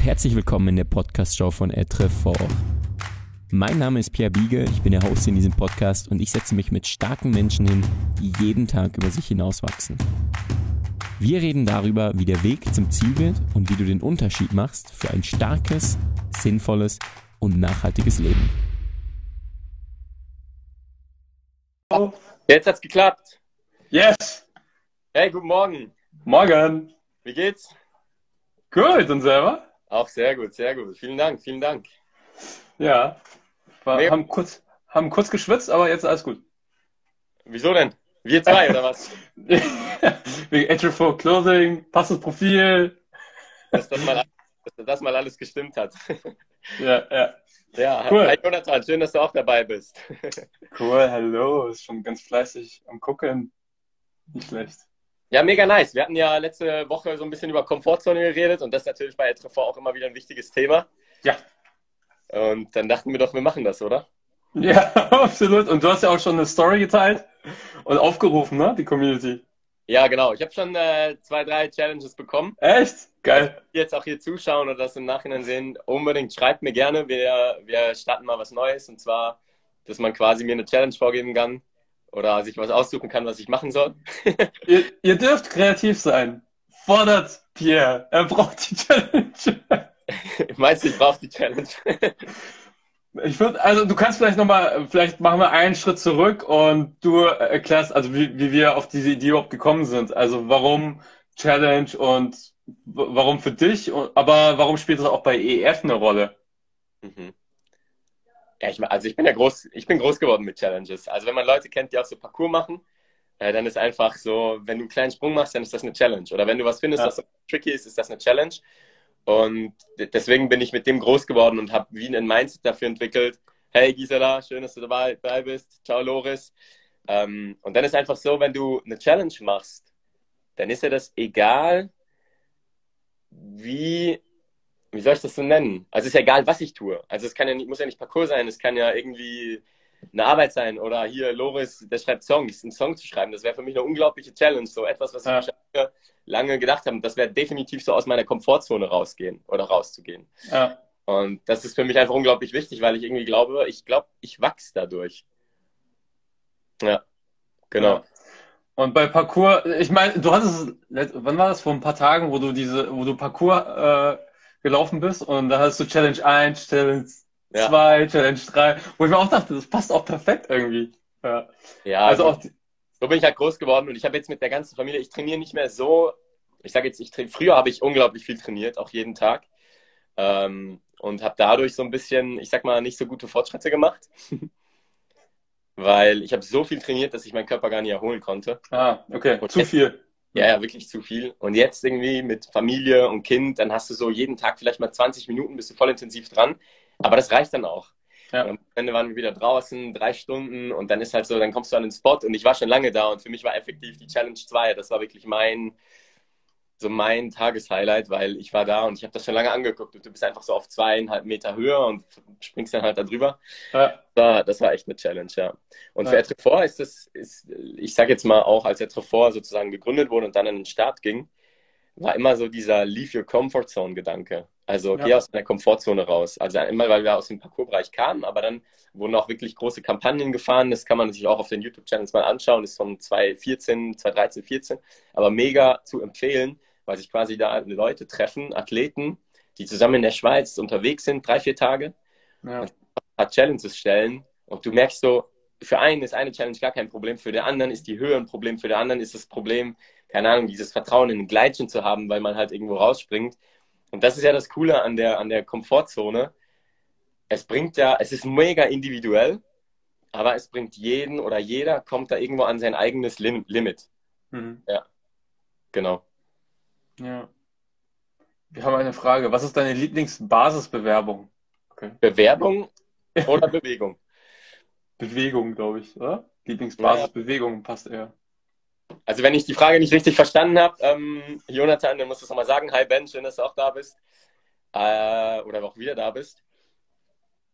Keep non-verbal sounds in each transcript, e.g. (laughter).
und herzlich willkommen in der Podcast-Show von Etrefort. Mein Name ist Pierre Biege, ich bin der Host in diesem Podcast und ich setze mich mit starken Menschen hin, die jeden Tag über sich hinauswachsen. Wir reden darüber, wie der Weg zum Ziel wird und wie du den Unterschied machst für ein starkes, sinnvolles und nachhaltiges Leben. Jetzt hat's geklappt. Yes! Hey, guten Morgen. Morgen! Wie geht's? Gut, und selber? Auch sehr gut, sehr gut. Vielen Dank, vielen Dank. Ja. War, Mega. haben, kurz, haben kurz geschwitzt, aber jetzt alles gut. Wieso denn? Wir zwei oder was? (laughs) Wegen Entry for Clothing, passendes Profil. Dass das mal, dass das mal alles gestimmt hat. (laughs) Ja, ja. Ja, Cool. hi Jonathan, schön, dass du auch dabei bist. Cool, hallo. Ist schon ganz fleißig am Gucken. Nicht schlecht. Ja, mega nice. Wir hatten ja letzte Woche so ein bisschen über Komfortzone geredet und das ist natürlich bei Etrefort auch immer wieder ein wichtiges Thema. Ja. Und dann dachten wir doch, wir machen das, oder? Ja, (laughs) absolut. Und du hast ja auch schon eine Story geteilt und aufgerufen, ne? Die Community. Ja, genau. Ich habe schon äh, zwei, drei Challenges bekommen. Echt? Geil. jetzt auch hier zuschauen oder das im Nachhinein sehen, unbedingt schreibt mir gerne. Wir, wir starten mal was Neues und zwar, dass man quasi mir eine Challenge vorgeben kann oder sich was aussuchen kann, was ich machen soll. (laughs) Ihr, ihr dürft kreativ sein. Fordert Pierre. Er braucht die Challenge. (laughs) Meinst du, ich brauche die Challenge? (laughs) Ich würde, also du kannst vielleicht nochmal, vielleicht machen wir einen Schritt zurück und du erklärst, also wie, wie wir auf diese Idee überhaupt gekommen sind. Also warum Challenge und warum für dich, aber warum spielt das auch bei EF eine Rolle? Mhm. Ja, ich, also ich bin ja groß, ich bin groß geworden mit Challenges. Also wenn man Leute kennt, die auch so Parcours machen, äh, dann ist einfach so, wenn du einen kleinen Sprung machst, dann ist das eine Challenge. Oder wenn du was findest, Ja. was so tricky ist, ist das eine Challenge. Und de- deswegen bin ich mit dem groß geworden und habe wie ein Mindset dafür entwickelt. Hey Gisela, schön, dass du dabei, dabei bist. Ciao Loris. Ähm, und dann ist einfach so, wenn du eine Challenge machst, dann ist ja das egal, wie, wie soll ich das so nennen? Also es ist ja egal, was ich tue. Also es kann ja nicht, muss ja nicht Parcours sein, es kann ja irgendwie eine Arbeit sein oder hier Loris, der schreibt Songs, einen Song zu schreiben. Das wäre für mich eine unglaubliche Challenge, so etwas, was Ja. ich lange, lange gedacht habe. Das wäre definitiv so aus meiner Komfortzone rausgehen oder rauszugehen. Ja, Und das ist für mich einfach unglaublich wichtig, weil ich irgendwie glaube, ich glaube, ich wachse dadurch. Ja, genau. Ja. Und bei Parcours, ich meine, du hattest, wann war das? Vor ein paar Tagen, wo du diese, wo du Parcours äh, gelaufen bist und da hast du Challenge 1, Challenge Ja. 2, Challenge 3, wo ich mir auch dachte, das passt auch perfekt irgendwie. Ja. Ja, Also auch die, so bin ich halt groß geworden und ich habe jetzt mit der ganzen Familie, ich trainiere nicht mehr so, ich sage jetzt, ich train, früher habe ich unglaublich viel trainiert, auch jeden Tag. Ähm, und habe dadurch so ein bisschen, ich sag mal, nicht so gute Fortschritte gemacht. (laughs) Weil ich habe so viel trainiert, dass ich meinen Körper gar nicht erholen konnte. ah, okay, Und zu jetzt- viel. Ja, ja, wirklich zu viel. Und jetzt irgendwie mit Familie und Kind, dann hast du so jeden Tag vielleicht mal 20 Minuten, bist du voll intensiv dran. Aber das reicht dann auch. Ja. Und am Ende waren wir wieder draußen, drei Stunden und dann ist halt so, dann kommst du an den Spot und ich war schon lange da und für mich war effektiv die Challenge 2. Das war wirklich mein, so mein Tageshighlight, weil ich war da und ich habe das schon lange angeguckt und du bist einfach so auf zweieinhalb Meter Höhe und springst dann halt da drüber. Ja, Das war, das war echt eine Challenge, ja. Und für Ja. Etrefort ist das, ist, ich sage jetzt mal auch, als Etrefort sozusagen gegründet wurde und dann in den Start ging, war immer so dieser Leave Your Comfort Zone Gedanke. Also Ja. geh aus deiner Komfortzone raus. Also immer, weil wir aus dem Parcoursbereich kamen, aber dann wurden auch wirklich große Kampagnen gefahren. Das kann man sich auch auf den YouTube-Channels mal anschauen. Das ist von 2014, 2013, 14. Aber mega zu empfehlen, weil sich quasi da Leute treffen, Athleten, die zusammen in der Schweiz unterwegs sind, drei, vier Tage ja, paar Challenges stellen und du merkst so, für einen ist eine Challenge gar kein Problem, für den anderen ist die Höhe ein Problem, für den anderen ist das Problem, keine Ahnung, dieses Vertrauen in ein Gleitchen zu haben, weil man halt irgendwo rausspringt. Und das ist ja das Coole an der, an der Komfortzone. Es bringt ja, es ist mega individuell, aber es bringt jeden oder jeder kommt da irgendwo an sein eigenes Lim Limit. mhm. Genau. Ja. Wir haben eine Frage. Was ist deine Lieblingsbasisbewerbung? Okay. Bewerbung (laughs) oder Bewegung? Bewegung, glaube ich, oder? Lieblingsbasisbewegung passt eher. Also wenn ich die Frage nicht richtig verstanden habe, ähm, Jonathan, dann musst du es nochmal sagen. Hi Ben, schön, dass du auch da bist. Äh, oder auch wieder da bist.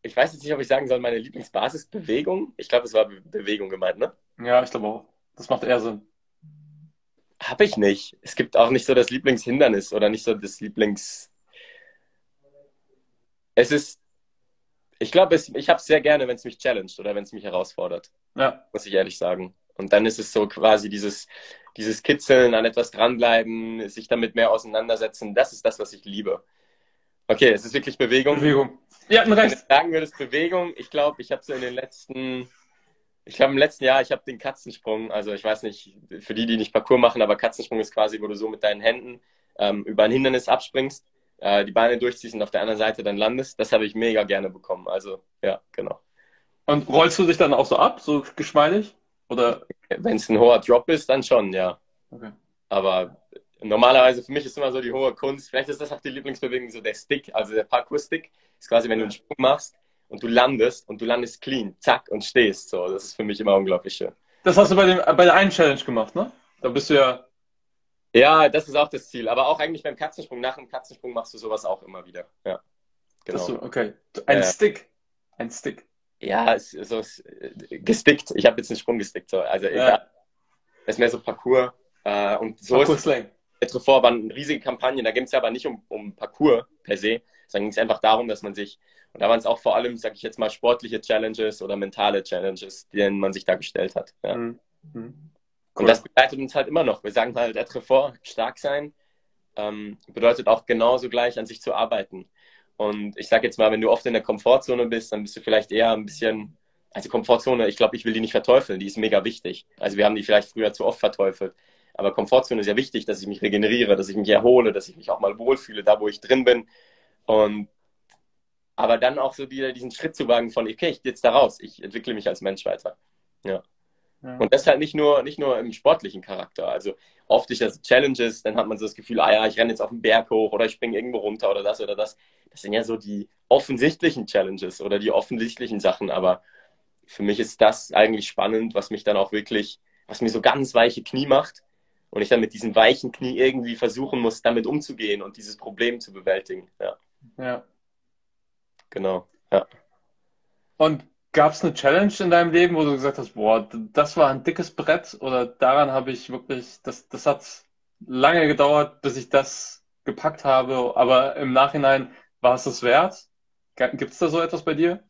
Ich weiß jetzt nicht, ob ich sagen soll, meine Lieblingsbasisbewegung. Ich glaube, es war Be Bewegung gemeint, ne? Ja, ich glaube auch. Das macht eher Sinn. Habe ich nicht. Es gibt auch nicht so das Lieblingshindernis oder nicht so das Lieblings... Es ist, ich glaube, ich habe es sehr gerne, wenn es mich challenged oder wenn es mich herausfordert. Ja. Muss ich ehrlich sagen. Und dann ist es so quasi dieses, dieses Kitzeln, an etwas dranbleiben, sich damit mehr auseinandersetzen. Das ist das, was ich liebe. Okay, es ist wirklich Bewegung. Bewegung. Ja, ein recht. Wenn du sagen würdest Bewegung, ich glaube, ich habe so in den letzten, ich glaube im letzten Jahr, ich habe den Katzensprung, also ich weiß nicht, für die, die nicht Parcours machen, aber Katzensprung ist quasi, wo du so mit deinen Händen ähm, über ein Hindernis abspringst, äh, die Beine durchziehst und auf der anderen Seite dann landest. Das habe ich mega gerne bekommen. Also ja, genau. Und rollst du dich dann auch so ab, so geschmeidig? Oder? Wenn es ein hoher Drop ist, dann schon, ja. Okay. Aber normalerweise für mich ist immer so die hohe Kunst, vielleicht ist das auch die Lieblingsbewegung, so der Stick, also der Parkour-Stick, ist quasi, wenn du einen Sprung machst und du landest und du landest clean, zack und stehst. So, das ist für mich immer unglaublich schön. Das hast du bei, dem, bei der einen Challenge gemacht, ne? Da bist du ja. Ja, das ist auch das Ziel. Aber auch eigentlich beim Katzensprung, nach dem Katzensprung machst du sowas auch immer wieder. Ja. Genau. Du, okay. Ein Ja. Stick. Ein Stick. Ja, so äh, gestickt. Ich habe jetzt einen Sprung gestickt. So. Also Ja. egal. Das ist mehr so Parcours. Äh, und so Parkour ist Zuvor waren riesige Kampagnen, da ging es aber nicht um, um Parcours per se, sondern ging es einfach darum, dass man sich, und da waren es auch vor allem, sage ich jetzt mal, sportliche Challenges oder mentale Challenges, denen man sich da gestellt hat. Ja. Mhm. Mhm. Und das begleitet uns halt immer noch. Wir sagen halt, être fort, stark sein, ähm, bedeutet auch genauso gleich an sich zu arbeiten. Und ich sage jetzt mal, wenn du oft in der Komfortzone bist, dann bist du vielleicht eher ein bisschen, also Komfortzone, ich glaube, ich will die nicht verteufeln, die ist mega wichtig. Also wir haben die vielleicht früher zu oft verteufelt. Aber Komfortzone ist ja wichtig, dass ich mich regeneriere, dass ich mich erhole, dass ich mich auch mal wohlfühle, da wo ich drin bin. Und aber dann auch so wieder diesen Schritt zu wagen von, okay, ich gehe jetzt da raus, ich entwickle mich als Mensch weiter. Ja. Und das halt nicht nur, nicht nur im sportlichen Charakter. Also oft ist das Challenges, dann hat man so das Gefühl, ah ja, ich renne jetzt auf den Berg hoch oder ich springe irgendwo runter oder das oder das. Das sind ja so die offensichtlichen Challenges oder die offensichtlichen Sachen. Aber für mich ist das eigentlich spannend, was mich dann auch wirklich, was mir so ganz weiche Knie macht und ich dann mit diesem weichen Knie irgendwie versuchen muss, damit umzugehen und dieses Problem zu bewältigen. Ja, ja. genau. Ja. Und gab es eine Challenge in deinem Leben, wo du gesagt hast, boah, das war ein dickes Brett oder daran habe ich wirklich, das, das hat lange gedauert, bis ich das gepackt habe, aber im Nachhinein war es das wert? Gibt es da so etwas bei dir?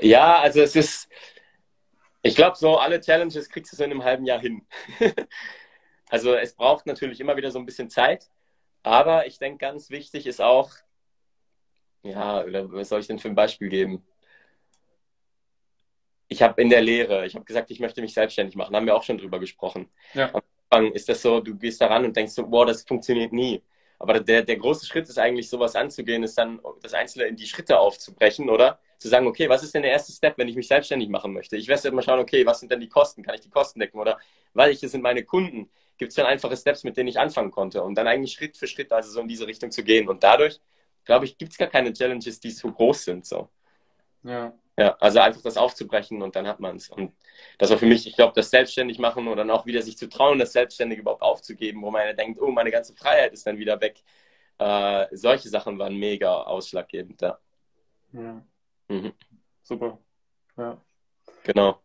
Ja, also es ist, ich glaube, so alle Challenges kriegst du so in einem halben Jahr hin. (laughs) also es braucht natürlich immer wieder so ein bisschen Zeit, aber ich denke, ganz wichtig ist auch, ja, oder was soll ich denn für ein Beispiel geben? Ich habe in der Lehre, ich habe gesagt, ich möchte mich selbstständig machen, haben wir auch schon drüber gesprochen. Ja. Am Anfang ist das so, du gehst da ran und denkst so, boah, das funktioniert nie. Aber der, der große Schritt ist eigentlich, sowas anzugehen, ist dann das Einzelne in die Schritte aufzubrechen, oder? Zu sagen, okay, was ist denn der erste Step, wenn ich mich selbstständig machen möchte? Ich werde mal schauen, okay, was sind denn die Kosten? Kann ich die Kosten decken? Oder welche sind meine Kunden? Gibt es dann einfache Steps, mit denen ich anfangen konnte? Und dann eigentlich Schritt für Schritt, also so in diese Richtung zu gehen. Und dadurch, glaube ich, gibt es gar keine Challenges, die zu groß sind. So. Ja. Ja, also einfach das aufzubrechen und dann hat man es. Und das war für mich, ich glaube, das selbstständig machen und dann auch wieder sich zu trauen, das Selbstständige überhaupt aufzugeben, wo man ja denkt, oh, meine ganze Freiheit ist dann wieder weg. Äh, solche Sachen waren mega ausschlaggebend, ja. ja. Mhm. Super. Ja. Genau. Dom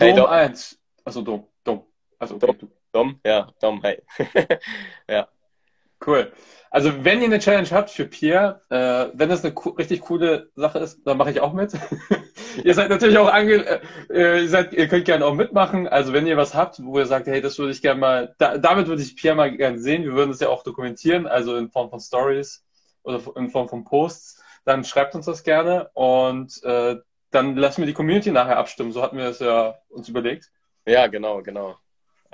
Hey, Dom. 1. Also Dom. Dom. Also okay, du. Dom, ja, Dom, hey. (laughs) ja. Cool. Also wenn ihr eine Challenge habt für Pierre, äh, wenn das eine co richtig coole Sache ist, dann mache ich auch mit. (laughs) ihr seid natürlich auch ange äh, ihr, seid, ihr könnt gerne auch mitmachen. Also wenn ihr was habt, wo ihr sagt, hey, das würde ich gerne mal, da, damit würde ich Pierre mal gerne sehen. Wir würden es ja auch dokumentieren, also in Form von Stories oder in Form von Posts. Dann schreibt uns das gerne und äh, dann lassen wir die Community nachher abstimmen. So hatten wir es ja uns überlegt. Ja, genau, genau.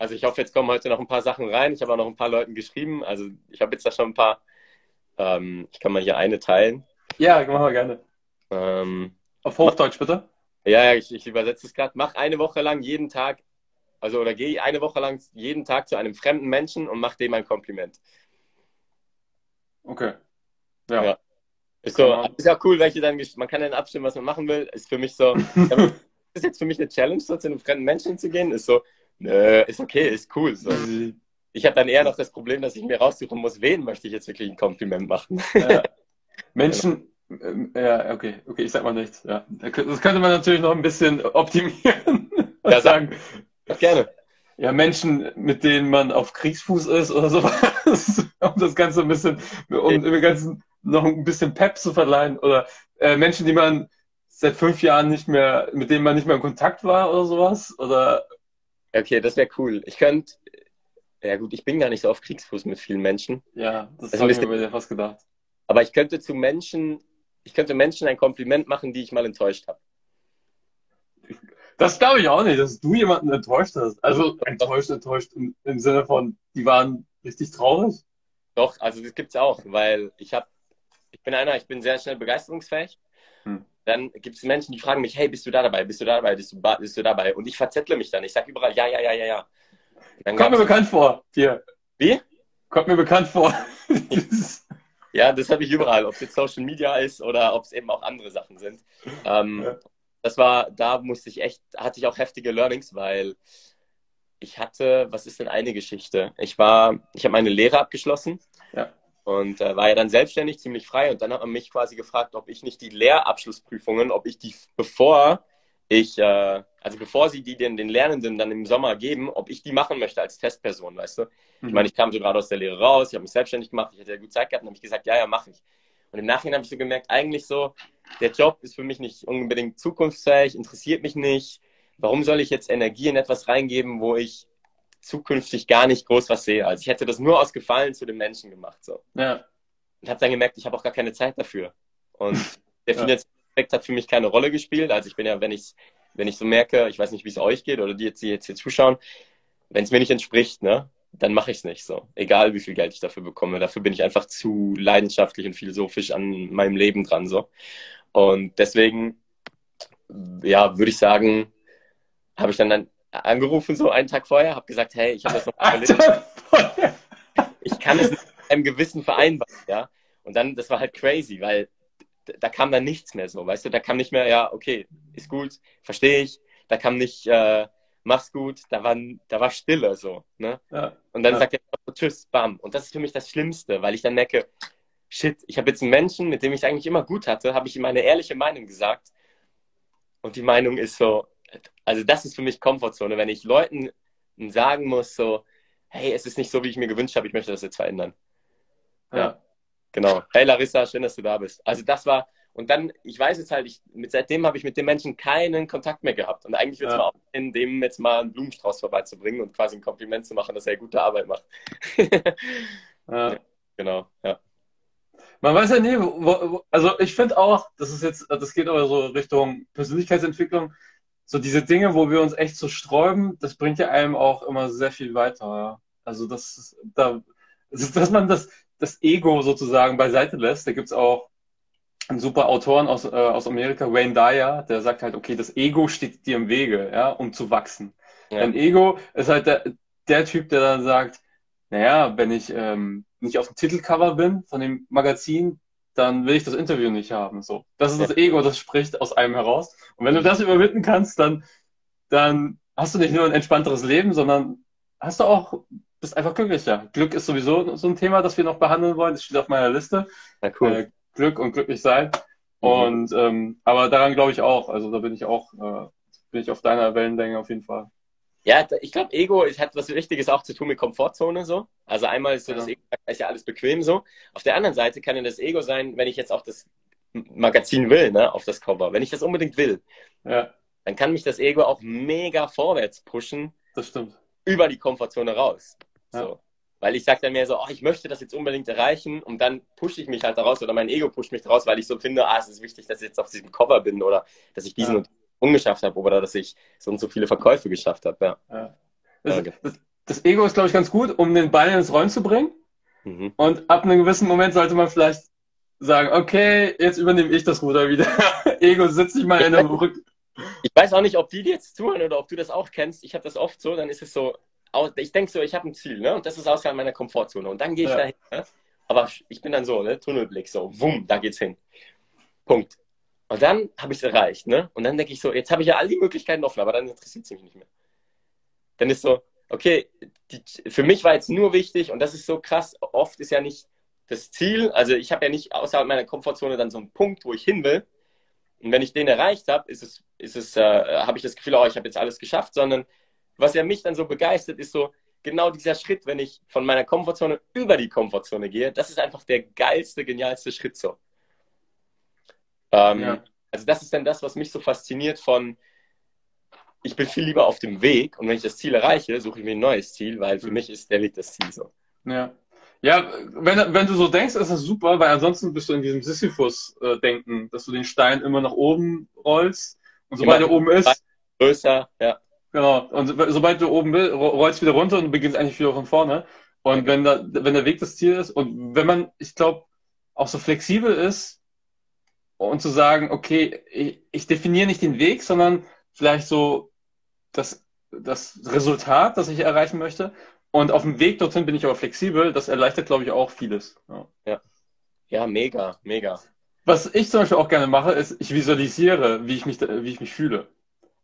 Also ich hoffe, jetzt kommen heute noch ein paar Sachen rein. Ich habe auch noch ein paar Leuten geschrieben. Also ich habe jetzt da schon ein paar. Ähm, ich kann mal hier eine teilen. Ja, machen wir gerne. Ähm, Auf Hochdeutsch bitte. ja, ja, ich, ich übersetze es gerade. Mach eine Woche lang jeden Tag, also oder geh eine Woche lang jeden Tag zu einem fremden Menschen und mach dem ein Kompliment. Okay. Ja. Ja. Ist so, man- ist ja cool, welche dann, man kann dann abstimmen, was man machen will. Ist für mich so, (laughs) ist jetzt für mich eine Challenge, so zu einem fremden Menschen zu gehen. Ist so, nö, ist okay, ist cool. So. Ich habe dann eher noch das Problem, dass ich mir raussuchen muss, wen möchte ich jetzt wirklich ein Kompliment machen. Ja. (laughs) Menschen, ähm, ja, okay, okay, ich sag mal nichts. Ja. Das könnte man natürlich noch ein bisschen optimieren. (laughs) Ja, sag- sagen, Ach, gerne. ja, Menschen, mit denen man auf Kriegsfuß ist oder (laughs) sowas. um das Ganze ein bisschen, um dem Ganzen noch ein bisschen Pep zu verleihen? Oder äh, Menschen, die man seit fünf Jahren nicht mehr, mit denen man nicht mehr in Kontakt war oder sowas? Oder Okay, das wäre cool. Ich könnte, ja gut, ich bin gar nicht so auf Kriegsfuß mit vielen Menschen. ja, das, Das ein habe ich mir fast gedacht. Aber ich könnte zu Menschen, ich könnte Menschen ein Kompliment machen, die ich mal enttäuscht habe. Das glaube ich auch nicht, dass du jemanden enttäuscht hast. Also enttäuscht, enttäuscht im, im Sinne von, die waren richtig traurig. Doch, also das gibt's auch, weil ich habe, ich bin einer, ich bin sehr schnell begeisterungsfähig. Hm. Dann gibt es Menschen, die fragen mich, hey, bist du da dabei? Bist du da dabei? Bist du, bist du dabei? Und ich verzettle mich dann. Ich sage überall, ja, ja, ja, ja, ja. Dann Kommt mir bekannt vor. Hier. Wie? Kommt mir bekannt vor. (laughs) Ja, das habe ich überall, ob es jetzt Social Media ist oder ob es eben auch andere Sachen sind. Ähm, Ja. Das war, da musste ich echt, hatte ich auch heftige Learnings, weil ich hatte, was ist denn eine Geschichte? Ich war, ich habe meine Lehre abgeschlossen Ja. Und äh, war ja dann selbstständig, ziemlich frei und dann hat man mich quasi gefragt, ob ich nicht die Lehrabschlussprüfungen, ob ich die, bevor ich, äh, also bevor sie die den, den Lernenden dann im Sommer geben, ob ich die machen möchte als Testperson, weißt du? Ich meine, ich kam so gerade aus der Lehre raus, ich habe mich selbstständig gemacht, ich hatte ja gut Zeit gehabt und habe ich gesagt, ja, ja, mache ich. Und im Nachhinein habe ich so gemerkt, eigentlich so, der Job ist für mich nicht unbedingt zukunftsfähig, interessiert mich nicht. Warum soll ich jetzt Energie in etwas reingeben, wo ich zukünftig gar nicht groß was sehe? Also ich hätte das nur aus Gefallen zu den Menschen gemacht. So. ja. Und habe dann gemerkt, ich habe auch gar keine Zeit dafür. Und (laughs) der Ja. finanzielle Aspekt hat für mich keine Rolle gespielt. Also ich bin ja, wenn ich, wenn ich so merke, ich weiß nicht, wie es euch geht oder die jetzt, die jetzt hier zuschauen, wenn es mir nicht entspricht, ne, dann mache ich es nicht so. Egal wie viel Geld ich dafür bekomme. Dafür bin ich einfach zu leidenschaftlich und philosophisch an meinem Leben dran. so. Und deswegen, ja, würde ich sagen, habe ich dann, dann angerufen, so einen Tag vorher, habe gesagt, hey, ich habe das noch überlegt ich kann es mit einem gewissen vereinbaren, ja. Und dann, das war halt crazy, weil da kam dann nichts mehr so, weißt du, da kam nicht mehr, ja, okay, ist gut, verstehe ich, da kam nicht, äh, mach's gut, da war, da war Stille so, ne? ja. Und dann Ja. sagt er so, tschüss, bam. Und das ist für mich das Schlimmste, weil ich dann merke, shit, ich habe jetzt einen Menschen, mit dem ich es eigentlich immer gut hatte, habe ich ihm meine ehrliche Meinung gesagt. Und die Meinung ist so, also das ist für mich Komfortzone, wenn ich Leuten sagen muss, so, hey, es ist nicht so, wie ich mir gewünscht habe, ich möchte das jetzt verändern. ja. Genau. Hey Larissa, schön, dass du da bist. Also das war, und dann, ich weiß jetzt halt, ich, mit, seitdem habe ich mit dem Menschen keinen Kontakt mehr gehabt. Und eigentlich würde es Ja. mal aussehen, dem jetzt mal einen Blumenstrauß vorbeizubringen und quasi ein Kompliment zu machen, dass er gute Arbeit macht. (laughs) ja. genau, ja. Man weiß ja nie, wo, wo, also ich finde auch, das ist jetzt, das geht aber so Richtung Persönlichkeitsentwicklung, so diese Dinge, wo wir uns echt so sträuben, das bringt ja einem auch immer sehr viel weiter. Ja. Also das, ist- da, dass man das, das Ego sozusagen beiseite lässt. Da gibt's auch einen super Autoren aus, äh, aus Amerika, Wayne Dyer, der sagt halt, okay, das Ego steht dir im Wege, ja, um zu wachsen. Ja. Dein Ego ist halt der, der Typ, der dann sagt, naja, wenn ich ähm, nicht auf dem Titelcover bin von dem Magazin, dann will ich das Interview nicht haben. So, das ist das Ego, das spricht aus einem heraus. Und wenn du das überwinden kannst, dann, dann hast du nicht nur ein entspannteres Leben, sondern hast du auch, bist einfach glücklicher. Glück ist sowieso so ein Thema, das wir noch behandeln wollen. Das steht auf meiner Liste. Na cool. Äh, Glück und glücklich sein. Mhm. Und ähm, aber daran glaube ich auch. Also da bin ich auch, äh, bin ich auf deiner Wellenlänge auf jeden Fall. Ja, ich glaube, Ego ist, hat was Wichtiges auch zu tun mit Komfortzone so. Also einmal ist so Ja. das Ego, ist ja alles bequem so. Auf der anderen Seite kann ja das Ego sein, wenn ich jetzt auch das Magazin will, ne, auf das Cover. Wenn ich das unbedingt will, Ja, dann kann mich das Ego auch mega vorwärts pushen, das stimmt. über die Komfortzone raus. Ja. So. Weil ich sage dann mehr so, oh, ich möchte das jetzt unbedingt erreichen und dann pushe ich mich halt daraus oder mein Ego pusht mich daraus, weil ich so finde, ah, es ist wichtig, dass ich jetzt auf diesem Cover bin oder dass ich diesen und ungeschafft habe oder dass ich so und so viele Verkäufe geschafft habe. Ja. Ja. Das, das, das Ego ist, glaube ich, ganz gut, um den Ball ins Rollen zu bringen. Mhm. Und ab einem gewissen Moment sollte man vielleicht sagen, okay, jetzt übernehme ich das Ruder wieder. (laughs) Ego, sitz dich mal in der Rück. Ich weiß auch nicht, ob die dir jetzt zuhören oder ob du das auch kennst. Ich habe das oft so, dann ist es so, ich denke so, ich habe ein Ziel, ne? Und das ist außerhalb meiner Komfortzone. Und dann gehe ich Ja. dahin. Ne? Aber ich bin dann so, ne? Tunnelblick, so, wumm, da geht's hin. Punkt. Und dann habe ich es erreicht, ne? Und dann denke ich so, jetzt habe ich ja all die Möglichkeiten offen, aber dann interessiert es mich nicht mehr. Dann ist so, okay, die, für mich war jetzt nur wichtig, und das ist so krass, oft ist ja nicht das Ziel, also ich habe ja nicht außerhalb meiner Komfortzone dann so einen Punkt, wo ich hin will. Und wenn ich den erreicht habe, ist es, ist es, äh, habe ich das Gefühl, oh, ich habe jetzt alles geschafft, sondern was ja mich dann so begeistert, ist so, genau dieser Schritt, wenn ich von meiner Komfortzone über die Komfortzone gehe, das ist einfach der geilste, genialste Schritt so. Ähm, ja. Also das ist dann das, was mich so fasziniert von, ich bin viel lieber auf dem Weg und wenn ich das Ziel erreiche, suche ich mir ein neues Ziel, weil für mich ist der Weg das Ziel so. Ja. Ja, wenn, wenn du so denkst, ist das super, weil ansonsten bist du in diesem Sisyphus-Denken, dass du den Stein immer nach oben rollst und sobald er oben ist. Größer, ja. Genau. Und sobald du oben bist, rollst du wieder runter und du beginnst eigentlich wieder von vorne. Und wenn, da, wenn der Weg das Ziel ist und wenn man, ich glaube, auch so flexibel ist und zu sagen, okay, ich, ich definiere nicht den Weg, sondern vielleicht so das, das Resultat, das ich erreichen möchte. Und auf dem Weg dorthin bin ich aber flexibel. Das erleichtert, glaube ich, auch vieles. Ja. ja. Ja, mega, mega. Was ich zum Beispiel auch gerne mache, ist, ich visualisiere, wie ich mich, wie ich mich fühle.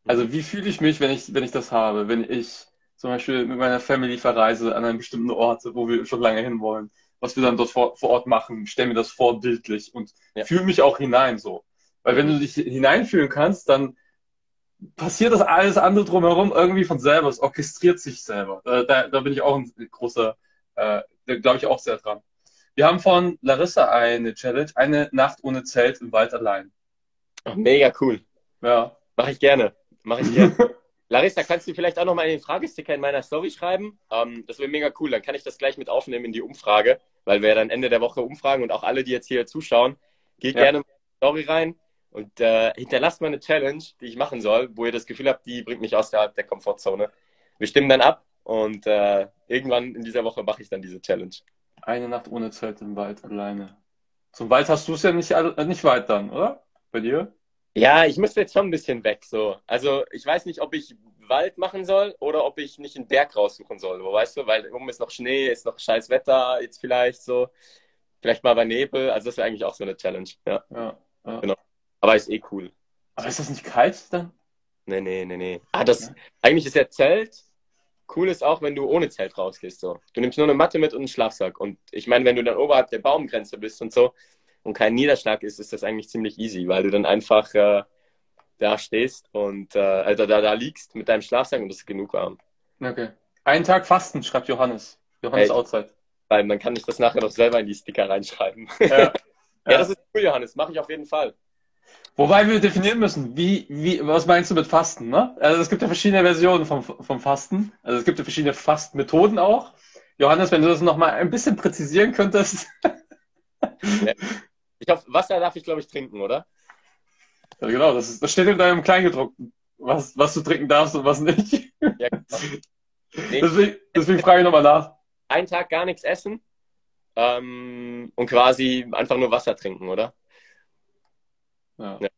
Also wie fühle ich mich, wenn ich, wenn ich das habe? Wenn ich zum Beispiel mit meiner Family verreise an einen bestimmten Ort, wo wir schon lange hinwollen, was wir dann dort vor, vor Ort machen, stell mir das vor bildlich und ja. fühle mich auch hinein so. Weil wenn du dich hineinfühlen kannst, dann passiert das alles andere drumherum irgendwie von selber. Es orchestriert sich selber. Da, da, da bin ich auch ein großer, äh, da glaube ich auch sehr dran. Wir haben von Larissa eine Challenge, eine Nacht ohne Zelt im Wald allein. mega cool. Ja. Mache ich gerne. Mache ich gerne. (laughs) Larissa, kannst du vielleicht auch noch mal in den Fragesticker in meiner Story schreiben? Ähm, das wäre mega cool. Dann kann ich das gleich mit aufnehmen in die Umfrage, weil wir ja dann Ende der Woche umfragen und auch alle, die jetzt hier zuschauen, geht ja. gerne in die Story rein und äh, hinterlasst mal eine Challenge, die ich machen soll, wo ihr das Gefühl habt, die bringt mich aus der, der Komfortzone. Wir stimmen dann ab und äh, irgendwann in dieser Woche mache ich dann diese Challenge. Eine Nacht ohne Zelt im Wald alleine. Zum Wald hast du es ja nicht, nicht weit dann, oder? Bei dir? Ja, ich müsste jetzt schon ein bisschen weg. So. Also ich weiß nicht, ob ich Wald machen soll oder ob ich nicht einen Berg raussuchen soll. Wo weißt du, weil oben ist noch Schnee, ist noch scheiß Wetter, jetzt vielleicht so. Vielleicht mal bei Nebel. Also das wäre eigentlich auch so eine Challenge. Ja. ja, ja. Genau. Aber ist eh cool. Aber ist das nicht kalt dann? Nee, nee, nee, nee. Ah, das, ja. eigentlich ist ja Zelt. Cool ist auch, wenn du ohne Zelt rausgehst. So. Du nimmst nur eine Matte mit und einen Schlafsack. Und ich meine, wenn du dann oberhalb der Baumgrenze bist und so, und kein Niederschlag ist, ist das eigentlich ziemlich easy, weil du dann einfach äh, da stehst und äh, also da, da liegst mit deinem Schlafsack und das ist genug warm. Okay. Einen Tag Fasten, schreibt Johannes. Johannes hey, Outside. Dann kann ich das nachher noch selber in die Sticker reinschreiben. Ja, (laughs) ja. ja das ist cool, Johannes. Mache ich auf jeden Fall. Wobei wir definieren müssen, wie, wie, was meinst du mit Fasten, ne? Also es gibt ja verschiedene Versionen vom, vom Fasten. Also es gibt ja verschiedene Fastenmethoden auch. Johannes, wenn du das nochmal ein bisschen präzisieren könntest. (laughs) Ich hoffe, Wasser darf ich, glaube ich, trinken, oder? Ja, genau, das, ist, das steht in deinem Kleingedruckten, was, was du trinken darfst und was nicht. Ja, (laughs) genau. Nee, deswegen, deswegen frage ich nochmal nach. Einen Tag gar nichts essen ähm, und quasi einfach nur Wasser trinken, oder? Ja. ja.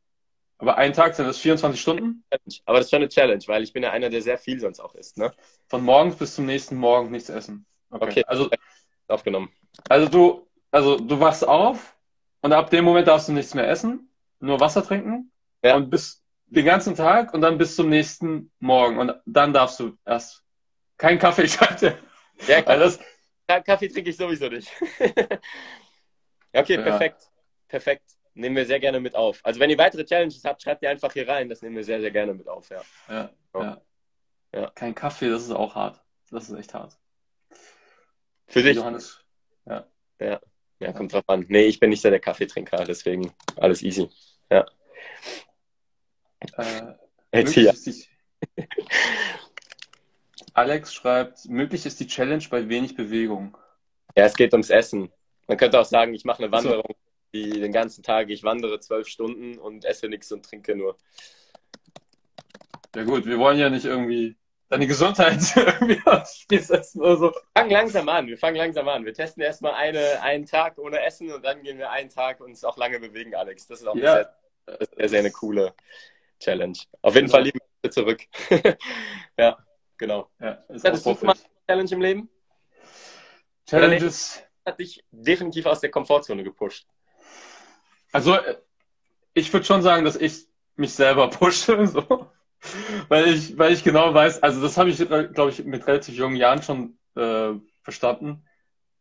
Aber einen Tag sind das 24 Stunden? Aber das ist schon eine Challenge, weil ich bin ja einer, der sehr viel sonst auch isst. Ne? Von morgens bis zum nächsten Morgen nichts essen. Okay, okay also aufgenommen. Also du, also du wachst auf, und ab dem Moment darfst du nichts mehr essen, nur Wasser trinken. Ja. Und bis den ganzen Tag und dann bis zum nächsten Morgen. Und dann darfst du erst kein Kaffee, ich halte. Ja, (laughs) also das, Kaffee trinke ich sowieso nicht. (laughs) okay, ja. perfekt. Perfekt. Nehmen wir sehr gerne mit auf. Also wenn ihr weitere Challenges habt, schreibt ihr einfach hier rein. Das nehmen wir sehr, sehr gerne mit auf. Ja. Ja, ja. ja. Kein Kaffee, das ist auch hart. Das ist echt hart. Für dich? Johannes. Ja. Ja. Ja, kommt drauf an. Nee, ich bin nicht so der Kaffeetrinker, deswegen alles easy. Ja. Äh, Jetzt hier. Die... Alex schreibt, möglich ist die Challenge bei wenig Bewegung. Ja, es geht ums Essen. Man könnte auch sagen, ich mache eine Wanderung, die den ganzen Tag, ich wandere zwölf Stunden und esse nichts und trinke nur. Ja gut, wir wollen ja nicht irgendwie deine Gesundheit (laughs) irgendwie aufs Spiel setzen oder so. Wir fangen langsam an, wir fangen langsam an. Wir testen erstmal eine, einen Tag ohne Essen und dann gehen wir einen Tag uns auch lange bewegen, Alex. Das ist auch ja. sehr, sehr, sehr, eine coole Challenge. Auf jeden genau. Fall lieben wir zurück. (laughs) ja, genau. Ja, ist Hattest du mal eine Challenge im Leben? Challenges hat dich definitiv aus der Komfortzone gepusht. Also, ich würde schon sagen, dass ich mich selber pushe. (laughs) So weil ich, weil ich genau weiß, also das habe ich, glaube ich, mit relativ jungen Jahren schon äh, verstanden,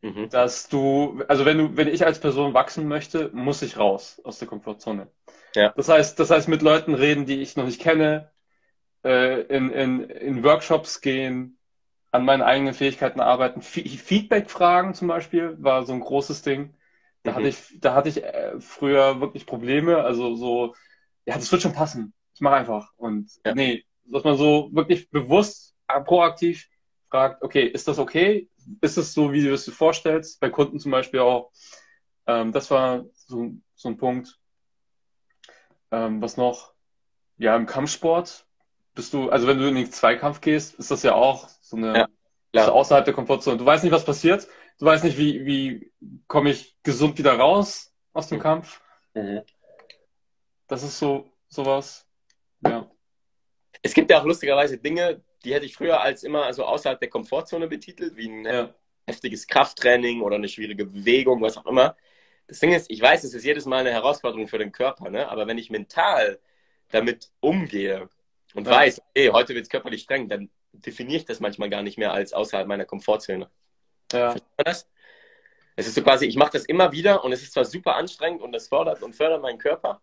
mhm. dass du, also wenn du, wenn ich als Person wachsen möchte, muss ich raus aus der Komfortzone. Ja. Das heißt, das heißt, mit Leuten reden, die ich noch nicht kenne, äh, in, in, in Workshops gehen, an meinen eigenen Fähigkeiten arbeiten. Feedback-Fragen zum Beispiel war so ein großes Ding. Da mhm. hatte ich, da hatte ich äh, früher wirklich Probleme. Also so, ja, das wird schon passen. Ich mache einfach. Und ja. nee, dass man so wirklich bewusst, äh, proaktiv fragt, okay, ist das okay? Ist es so, wie du es dir vorstellst? Bei Kunden zum Beispiel auch. Ähm, das war so, so ein Punkt. Ähm, was noch? Ja, im Kampfsport bist du, also wenn du in den Zweikampf gehst, ist das ja auch so eine ja, außerhalb der Komfortzone. Du weißt nicht, was passiert. Du weißt nicht, wie, wie komme ich gesund wieder raus aus dem mhm. Kampf. Mhm. Das ist so sowas. Ja. Es gibt ja auch lustigerweise Dinge, die hätte ich früher als immer also außerhalb der Komfortzone betitelt, wie ein ja. heftiges Krafttraining oder eine schwierige Bewegung, was auch immer. Das Ding ist, ich weiß, es ist jedes Mal eine Herausforderung für den Körper, ne? aber wenn ich mental damit umgehe und ja. weiß, okay, heute wird es körperlich streng, dann definiere ich das manchmal gar nicht mehr als außerhalb meiner Komfortzone. Ja. Versteht man das? Es ist so quasi, ich mache das immer wieder und es ist zwar super anstrengend und es fordert und fördert meinen Körper,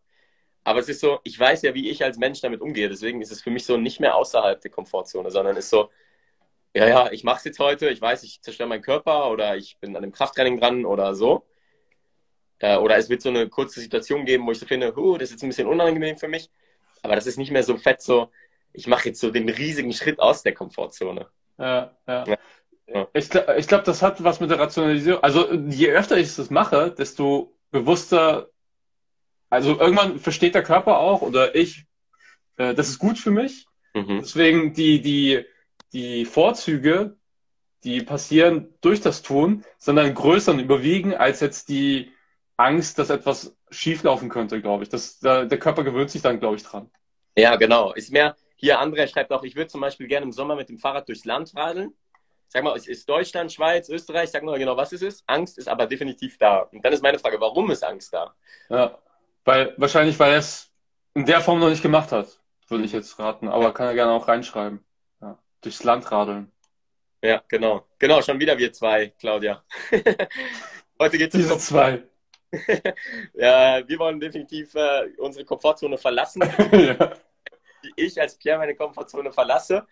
aber es ist so, ich weiß ja, wie ich als Mensch damit umgehe. Deswegen ist es für mich so nicht mehr außerhalb der Komfortzone, sondern ist so, ja, ja, ich mache es jetzt heute, ich weiß, ich zerstöre meinen Körper oder ich bin an dem Krafttraining dran oder so. Äh, oder es wird so eine kurze Situation geben, wo ich so finde, huh, das ist jetzt ein bisschen unangenehm für mich. Aber das ist nicht mehr so fett so, ich mache jetzt so den riesigen Schritt aus der Komfortzone. Ja, ja. ja. Ich, ich glaube, das hat was mit der Rationalisierung. Also je öfter ich das mache, desto bewusster, also irgendwann versteht der Körper auch oder ich, äh, das ist gut für mich. Mhm. Deswegen die, die, die Vorzüge, die passieren durch das Tun, sondern größer und überwiegen als jetzt die Angst, dass etwas schieflaufen könnte, glaube ich. Das, der, der Körper gewöhnt sich dann, glaube ich, dran. Ja, genau. Ist mehr, hier André schreibt auch, ich würde zum Beispiel gerne im Sommer mit dem Fahrrad durchs Land radeln. Sag mal, es ist Deutschland, Schweiz, Österreich, sag mal genau, was es ist. Angst ist aber definitiv da. Und dann ist meine Frage, warum ist Angst da? Ja, weil, wahrscheinlich, weil er es in der Form noch nicht gemacht hat, würde ich jetzt raten. Aber kann er gerne auch reinschreiben. Ja, durchs Land radeln. Ja, genau. Genau, schon wieder wir zwei, Claudia. (laughs) Heute geht es Diese zwei. (laughs) ja, wir wollen definitiv äh, unsere Komfortzone verlassen. (laughs) ja. Ich als Pierre meine Komfortzone verlasse.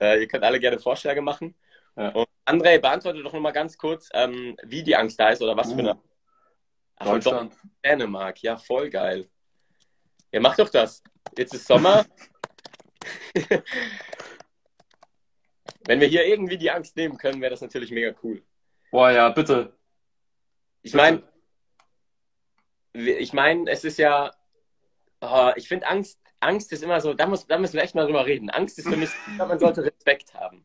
Äh, ihr könnt alle gerne Vorschläge machen. Ja. Und André, beantworte doch nochmal ganz kurz, ähm, wie die Angst da ist oder was uh, für eine. Deutschland. Dänemark, ja, voll geil. Ja, mach doch das. Jetzt ist Sommer. (laughs) Wenn wir hier irgendwie die Angst nehmen können, wäre das natürlich mega cool. Boah, ja, bitte. Ich meine, ich meine, es ist ja, oh, ich finde Angst, Angst ist immer so, da, muss, da müssen wir echt mal drüber reden. Angst ist für mich, man sollte Respekt haben.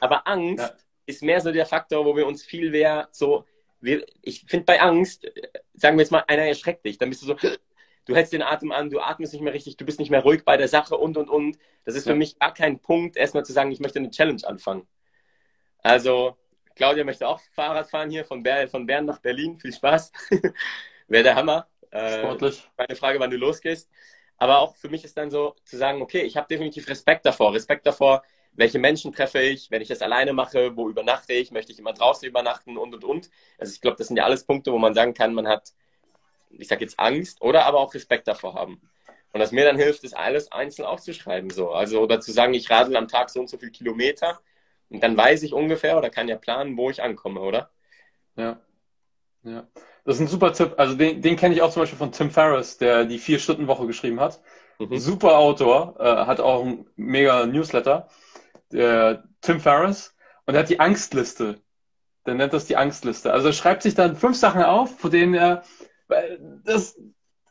Aber Angst ja. ist mehr so der Faktor, wo wir uns viel mehr so, wir, ich finde bei Angst, sagen wir jetzt mal, einer erschreckt dich, dann bist du so, (gasps) du hältst den Atem an, du atmest nicht mehr richtig, du bist nicht mehr ruhig bei der Sache und und und. Das ist für mich gar kein Punkt, erstmal zu sagen, ich möchte eine Challenge anfangen. Also, Claudia möchte auch Fahrrad fahren hier von, Bern, von Bern nach Berlin. Viel Spaß. (laughs) Wäre der Hammer. Äh, Sportlich. Meine Frage, wann du losgehst. Aber auch für mich ist dann so zu sagen, okay, ich habe definitiv Respekt davor. Respekt davor, welche Menschen treffe ich, wenn ich das alleine mache, wo übernachte ich, möchte ich immer draußen übernachten und und und. Also ich glaube, das sind ja alles Punkte, wo man sagen kann, man hat, ich sage jetzt Angst oder aber auch Respekt davor haben. Und was mir dann hilft, ist alles einzeln aufzuschreiben. So. Also oder zu sagen, ich radel am Tag so und so viele Kilometer und dann weiß ich ungefähr oder kann ja planen, wo ich ankomme, oder? Ja. Ja. Das ist ein super Tipp. Also den, den kenne ich auch zum Beispiel von Tim Ferriss, der die Vier-Stunden-Woche geschrieben hat. Mhm. Super Autor, äh, hat auch ein mega Newsletter. Der Tim Ferriss. Und er hat die Angstliste. Der nennt das die Angstliste. Also er schreibt sich dann fünf Sachen auf, vor denen er das,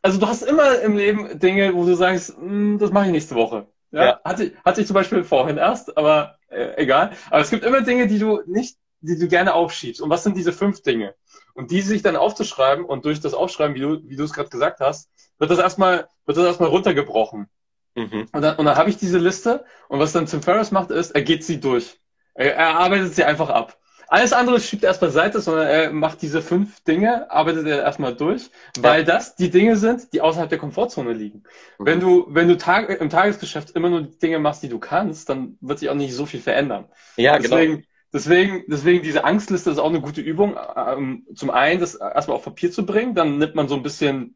also du hast immer im Leben Dinge, wo du sagst, hm, das mache ich nächste Woche. Ja, ja. Hatte, hatte ich zum Beispiel vorhin erst, aber äh, egal. Aber es gibt immer Dinge, die du nicht, die du gerne aufschiebst. Und was sind diese fünf Dinge? Und die sich dann aufzuschreiben und durch das Aufschreiben, wie du, wie du es gerade gesagt hast, wird das erstmal, wird das erstmal runtergebrochen. Mhm. Und dann, und dann habe ich diese Liste und was dann Tim Ferriss macht, ist, er geht sie durch. Er, er arbeitet sie einfach ab. Alles andere schiebt er erst beiseite, sondern er macht diese fünf Dinge, arbeitet er erstmal durch, weil ja. das die Dinge sind, die außerhalb der Komfortzone liegen. Mhm. Wenn du, wenn du Tag, im Tagesgeschäft immer nur die Dinge machst, die du kannst, dann wird sich auch nicht so viel verändern. Ja, genau. deswegen, genau. Deswegen, deswegen diese Angstliste ist auch eine gute Übung. Ähm, zum einen, das erstmal auf Papier zu bringen, dann nimmt man so ein bisschen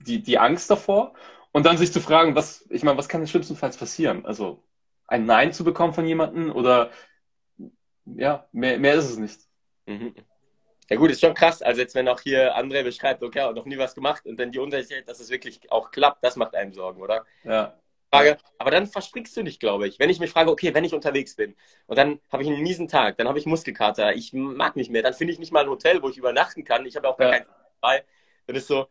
die, die Angst davor und dann sich zu fragen, was, ich meine, was kann denn schlimmstenfalls passieren? Also ein Nein zu bekommen von jemandem oder ja, mehr, mehr ist es nicht. Mhm. Ja gut, ist schon krass. Also jetzt, wenn auch hier André beschreibt, okay, noch nie was gemacht und dann die Unterschied, dass es wirklich auch klappt, das macht einem Sorgen, oder? Ja. Frage, aber dann verstrickst du nicht, glaube ich. Wenn ich mich frage, okay, wenn ich unterwegs bin und dann habe ich einen miesen Tag, dann habe ich Muskelkater, ich mag nicht mehr, dann finde ich nicht mal ein Hotel, wo ich übernachten kann. Ich habe auch gar ja. keinen frei. Dann ist so,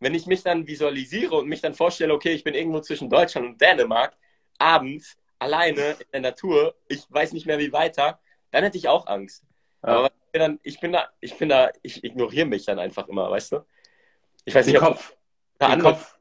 wenn ich mich dann visualisiere und mich dann vorstelle, okay, ich bin irgendwo zwischen Deutschland und Dänemark, abends, alleine in der Natur, ich weiß nicht mehr wie weiter, dann hätte ich auch Angst. Ja. Aber dann, ich bin da, ich bin da, ich ignoriere mich dann einfach immer, weißt du? Ich weiß Den nicht, Kopf. Den Kopf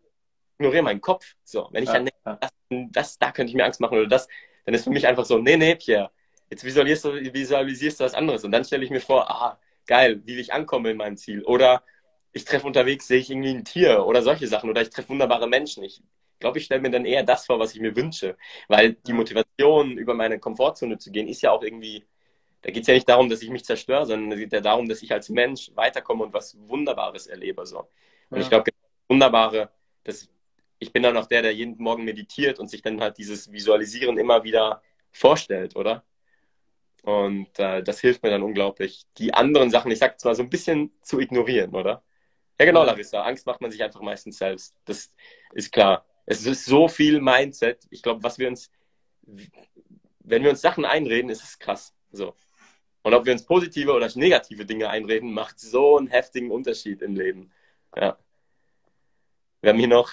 ignoriere meinen Kopf. So, wenn ich ja, dann denke, das, das, da könnte ich mir Angst machen oder das, dann ist für mich einfach so, nee, nee, Pierre, jetzt visualisierst du, visualisierst du was anderes. Und dann stelle ich mir vor, ah, geil, wie ich ankomme in meinem Ziel. Oder ich treffe unterwegs, sehe ich irgendwie ein Tier oder solche Sachen. Oder ich treffe wunderbare Menschen. Ich glaube, ich stelle mir dann eher das vor, was ich mir wünsche. Weil die Motivation, über meine Komfortzone zu gehen, ist ja auch irgendwie, da geht es ja nicht darum, dass ich mich zerstöre, sondern es geht ja darum, dass ich als Mensch weiterkomme und was Wunderbares erlebe. So. Und ja. ich glaube, Wunderbare, das ich bin dann auch der, der jeden Morgen meditiert und sich dann halt dieses Visualisieren immer wieder vorstellt, oder? Und äh, das hilft mir dann unglaublich, die anderen Sachen, ich sag zwar so ein bisschen zu ignorieren, oder? Ja, genau, Larissa. Angst macht man sich einfach meistens selbst. Das ist klar. Es ist so viel Mindset. Ich glaube, was wir uns, wenn wir uns Sachen einreden, ist es krass. So. Und ob wir uns positive oder negative Dinge einreden, macht so einen heftigen Unterschied im Leben. Ja. Wir haben hier noch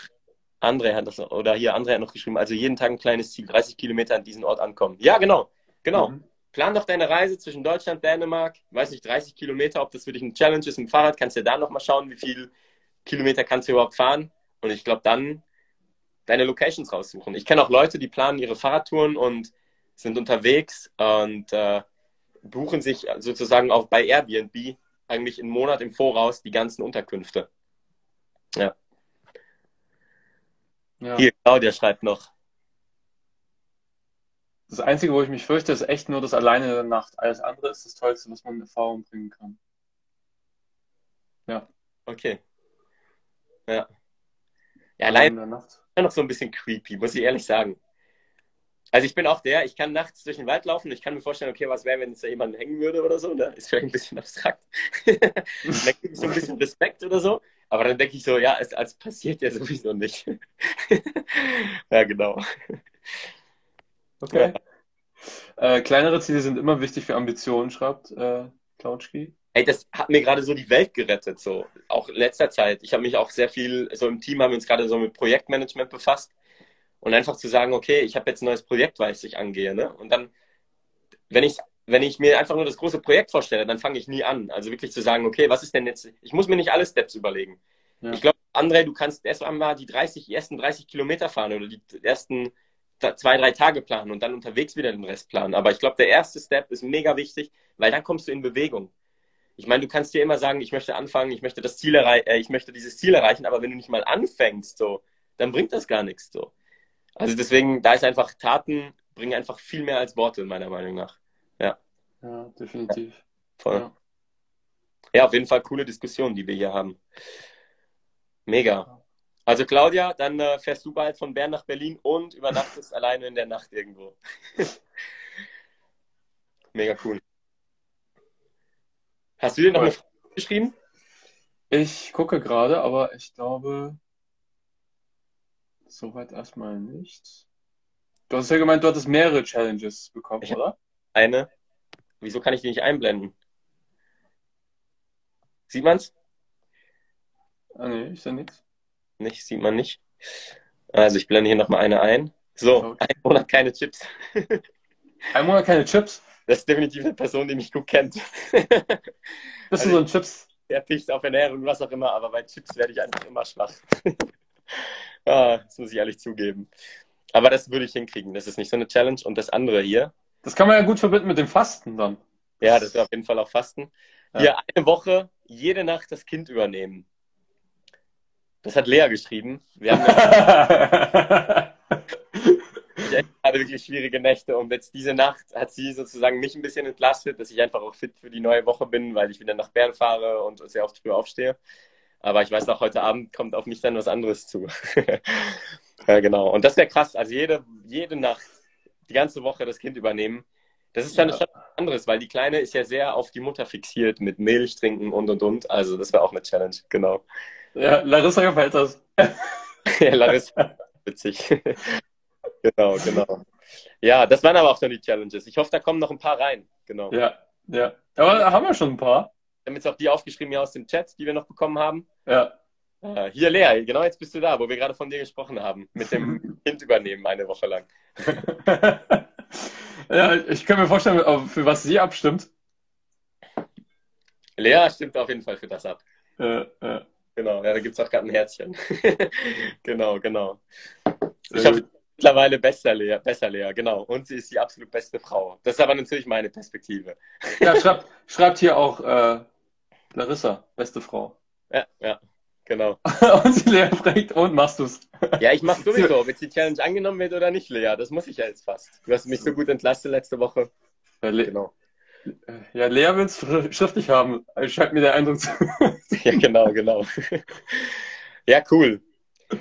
André hat das, oder hier André hat noch geschrieben, also jeden Tag ein kleines Ziel, 30 Kilometer an diesen Ort ankommen. Ja, genau, genau. Mhm. Plan doch deine Reise zwischen Deutschland, Dänemark, weiß nicht, 30 Kilometer, ob das für dich ein Challenge ist mit dem Fahrrad, kannst du ja da nochmal schauen, wie viele Kilometer kannst du überhaupt fahren. Und ich glaube, dann deine Locations raussuchen. Ich kenne auch Leute, die planen ihre Fahrradtouren und sind unterwegs und äh, buchen sich sozusagen auch bei Airbnb eigentlich einen Monat im Voraus die ganzen Unterkünfte. Ja. Ja. Hier, Claudia schreibt noch. Das Einzige, wo ich mich fürchte, ist echt nur das alleine in der Nacht. Alles andere ist das Tollste, was man in Erfahrung bringen kann. Ja. Okay. Ja. Ja, allein in Nacht. noch so ein bisschen creepy, muss ich ehrlich sagen. Also ich bin auch der, ich kann nachts durch den Wald laufen, ich kann mir vorstellen, okay, was wäre, wenn es da jemand hängen würde oder so, ne? Ist vielleicht ein bisschen abstrakt. (laughs) dann kriege ich so ein bisschen Respekt oder so. Aber dann denke ich so, ja, es, es passiert ja sowieso nicht. (laughs) ja, genau. Okay. Ja. Äh, kleinere Ziele sind immer wichtig für Ambitionen, schreibt äh, Klautschki. Ey, das hat mir gerade so die Welt gerettet, so. Auch in letzter Zeit. Ich habe mich auch sehr viel, so im Team haben wir uns gerade so mit Projektmanagement befasst. Und einfach zu sagen, okay, ich habe jetzt ein neues Projekt, was ich angehe, ne? Und dann, wenn ich wenn ich mir einfach nur das große Projekt vorstelle, dann fange ich nie an. Also wirklich zu sagen, okay, was ist denn jetzt, ich muss mir nicht alle Steps überlegen. Ja. Ich glaube, André, du kannst erst einmal die 30, die ersten 30 Kilometer fahren oder die ersten zwei, drei Tage planen und dann unterwegs wieder den Rest planen. Aber ich glaube, der erste Step ist mega wichtig, weil dann kommst du in Bewegung. Ich meine, du kannst dir immer sagen, ich möchte anfangen, ich möchte das Ziel erreichen, äh, ich möchte dieses Ziel erreichen, aber wenn du nicht mal anfängst, so, dann bringt das gar nichts, so. Also deswegen, da ist einfach Taten bringen einfach viel mehr als Worte, meiner Meinung nach. Ja. Ja, definitiv. Voll. Ja. ja, auf jeden Fall coole Diskussion, die wir hier haben. Mega. Also Claudia, dann äh, fährst du bald von Bern nach Berlin und übernachtest (laughs) alleine in der Nacht irgendwo. (laughs) Mega cool. Hast du dir noch eine Frage geschrieben? Ich gucke gerade, aber ich glaube, soweit erstmal nicht. Du hast ja gemeint, du hattest mehrere Challenges bekommen, ich oder? Eine. Wieso kann ich die nicht einblenden? Sieht man's? Ah, nee, ich sehe nichts. Nicht, sieht man nicht. Also ich blende hier nochmal eine ein. So, okay. ein Monat keine Chips. (laughs) ein Monat keine Chips? Das ist definitiv eine Person, die mich gut kennt. (laughs) Bist also, du so ein Chips? Der picht auf Ernährung, was auch immer, aber bei Chips werde ich einfach immer schwach. (laughs) ah, das muss ich ehrlich zugeben. Aber das würde ich hinkriegen. Das ist nicht so eine Challenge. Und das andere hier, das kann man ja gut verbinden mit dem Fasten dann. Ja, das ist auf jeden Fall auch Fasten. Ja. Hier eine Woche, jede Nacht das Kind übernehmen. Das hat Lea geschrieben. Wir haben (laughs) ich hatte wirklich schwierige Nächte und jetzt diese Nacht hat sie sozusagen mich ein bisschen entlastet, dass ich einfach auch fit für die neue Woche bin, weil ich wieder nach Bern fahre und sehr oft früh aufstehe. Aber ich weiß auch, heute Abend kommt auf mich dann was anderes zu. (laughs) ja, genau. Und das wäre krass. Also jede, jede Nacht die ganze Woche das Kind übernehmen, Das ist dann ja. anderes, weil die Kleine ist ja sehr auf die Mutter fixiert mit Milch trinken und und und. Also das wäre auch eine Challenge, genau. Ja, Larissa gefällt das. (laughs) ja, Larissa, witzig. (laughs) genau, genau. Ja, das waren aber auch schon die Challenges. Ich hoffe, da kommen noch ein paar rein. Genau. Ja, ja. Aber da haben wir schon ein paar. Wir haben jetzt auch die aufgeschrieben hier aus dem Chat, die wir noch bekommen haben. Ja. Äh, hier, Lea, genau jetzt bist du da, wo wir gerade von dir gesprochen haben. Mit dem (laughs) Kind übernehmen eine Woche lang. ja, ich kann mir vorstellen, für was sie abstimmt. Lea stimmt auf jeden Fall für das ab. Ja, ja. Genau, ja, da gibt es auch gerade ein Herzchen. (laughs) genau, genau. Ich habe mittlerweile besser Lea, besser Lea, genau. Und sie ist die absolut beste Frau. Das ist aber natürlich meine Perspektive. ja, schreibt, schreibt hier auch äh, Larissa, beste Frau. Ja, ja, genau. (laughs) und sie Lea fragt, und machst du's? ja, ich mach's (laughs) sowieso, ob jetzt die Challenge angenommen wird oder nicht, Lea. Das muss ich ja jetzt fast. Du hast mich so gut entlastet letzte Woche. Ja, Le genau. Ja, Lea will es schriftlich haben. Scheint mir der Eindruck zu. (laughs) ja, genau, genau. ja, cool.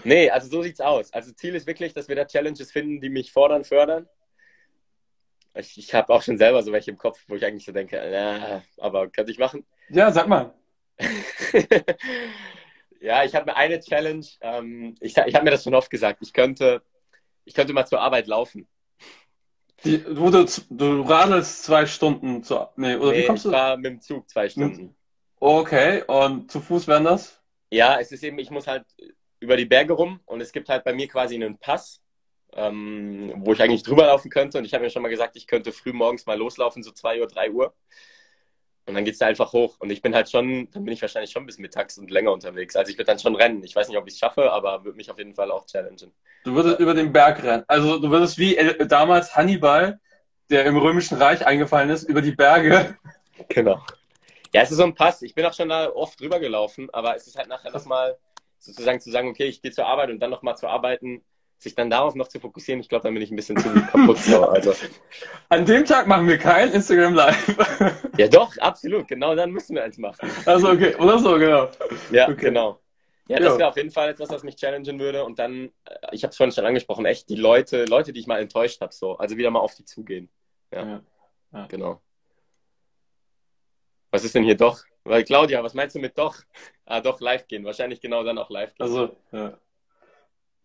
Nee, also so sieht's aus. Also Ziel ist wirklich, dass wir da Challenges finden, die mich fordern, fördern. Ich, ich habe auch schon selber so welche im Kopf, wo ich eigentlich so denke, na, aber könnte ich machen? Ja, sag mal. (laughs) ja, ich habe mir eine Challenge, ähm, ich, ich habe mir das schon oft gesagt, ich könnte, ich könnte mal zur Arbeit laufen. Die, wo du, du radelst zwei Stunden zur, nee, oder nee, wie kommst ich du? war mit dem Zug zwei Stunden. Okay, und zu Fuß wären das? Ja, es ist eben, ich muss halt über die Berge rum und es gibt halt bei mir quasi einen Pass, ähm, wo ich eigentlich drüber laufen könnte und ich habe mir schon mal gesagt, ich könnte früh morgens mal loslaufen, so 2 Uhr, 3 Uhr. Und dann geht es da einfach hoch. Und ich bin halt schon, dann bin ich wahrscheinlich schon bis mittags und länger unterwegs. Also ich würde dann schon rennen. Ich weiß nicht, ob ich es schaffe, aber würde mich auf jeden Fall auch challengen. Du würdest über den Berg rennen. Also du würdest wie damals Hannibal, der im Römischen Reich eingefallen ist, über die Berge. (laughs) Genau. Ja, es ist so ein Pass. Ich bin auch schon da oft drüber gelaufen, aber es ist halt nachher nochmal sozusagen zu sagen, okay, ich gehe zur Arbeit und dann nochmal zu arbeiten, sich dann darauf noch zu fokussieren, ich glaube, dann bin ich ein bisschen zu (laughs) kaputt. So. Also. An dem Tag machen wir kein Instagram Live. (laughs) ja, doch, absolut. Genau dann müssen wir eins machen. Also okay, oder so, genau. Ja, okay. genau. Ja, das wäre auf jeden Fall etwas, was mich challengen würde. Und dann, äh, ich habe es vorhin schon angesprochen, echt die Leute, Leute, die ich mal enttäuscht habe, so, also wieder mal auf die zugehen. Ja, ja. ja. genau. Was ist denn hier doch? Weil Claudia, was meinst du mit doch? Ah, doch, live gehen. Wahrscheinlich genau dann auch live gehen. Also, ja.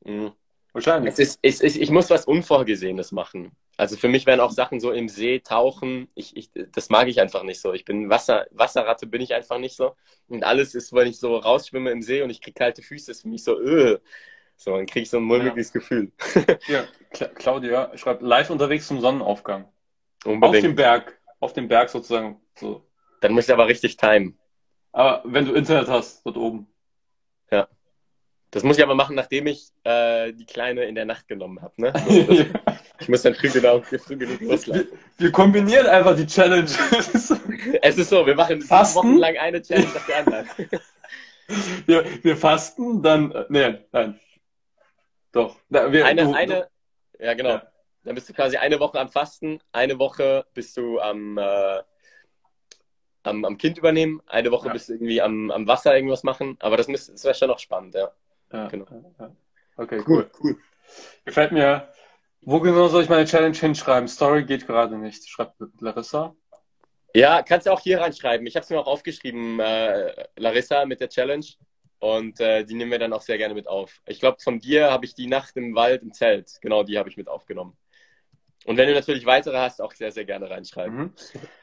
Mhm. Wahrscheinlich. Es ist, es ist, ich muss was Unvorgesehenes machen. Also für mich wären auch Sachen so im See tauchen. Ich, ich, das mag ich einfach nicht so. Ich bin Wasser, Wasserratte bin ich einfach nicht so. Und alles ist, wenn ich so rausschwimme im See und ich kriege kalte Füße, ist für mich so, öh. So, dann kriege ich so ein mulmiges ja. Gefühl. ja, Claudia schreibt live unterwegs zum Sonnenaufgang. Unbedingt. Auf dem Berg. Auf dem Berg sozusagen. So. Dann muss ich aber richtig timen. Aber wenn du Internet hast, dort oben. Das muss ich aber machen, nachdem ich äh, die Kleine in der Nacht genommen habe. Ne? So, (laughs) ja. Ich muss dann früh, genau, früh genug loslaufen. Wir, wir, kombinieren einfach die Challenge. (laughs) es ist so, wir machen fasten? Wochen lang eine Challenge nach der anderen. (laughs) wir, wir fasten, dann. Äh, nee, nein. Doch. Na, wir, eine, du, eine, du, ja genau. Ja. Dann bist du quasi eine Woche am Fasten, eine Woche bist du am äh, am, am Kind übernehmen, eine Woche ja. bis irgendwie am, am Wasser irgendwas machen. Aber das, das wäre schon noch spannend, ja. Ja genau. Ja. Okay, cool. cool. cool. Gefällt mir. Wo genau soll ich meine Challenge hinschreiben? Story geht gerade nicht. Schreibt Larissa. Ja, kannst du auch hier reinschreiben. Ich habe es mir auch aufgeschrieben, äh, Larissa, mit der Challenge. Und äh, die nehmen wir dann auch sehr gerne mit auf. Ich glaube, von dir habe ich die Nacht im Wald im Zelt. Genau, die habe ich mit aufgenommen. Und wenn du natürlich weitere hast, auch sehr, sehr gerne reinschreiben. Mhm.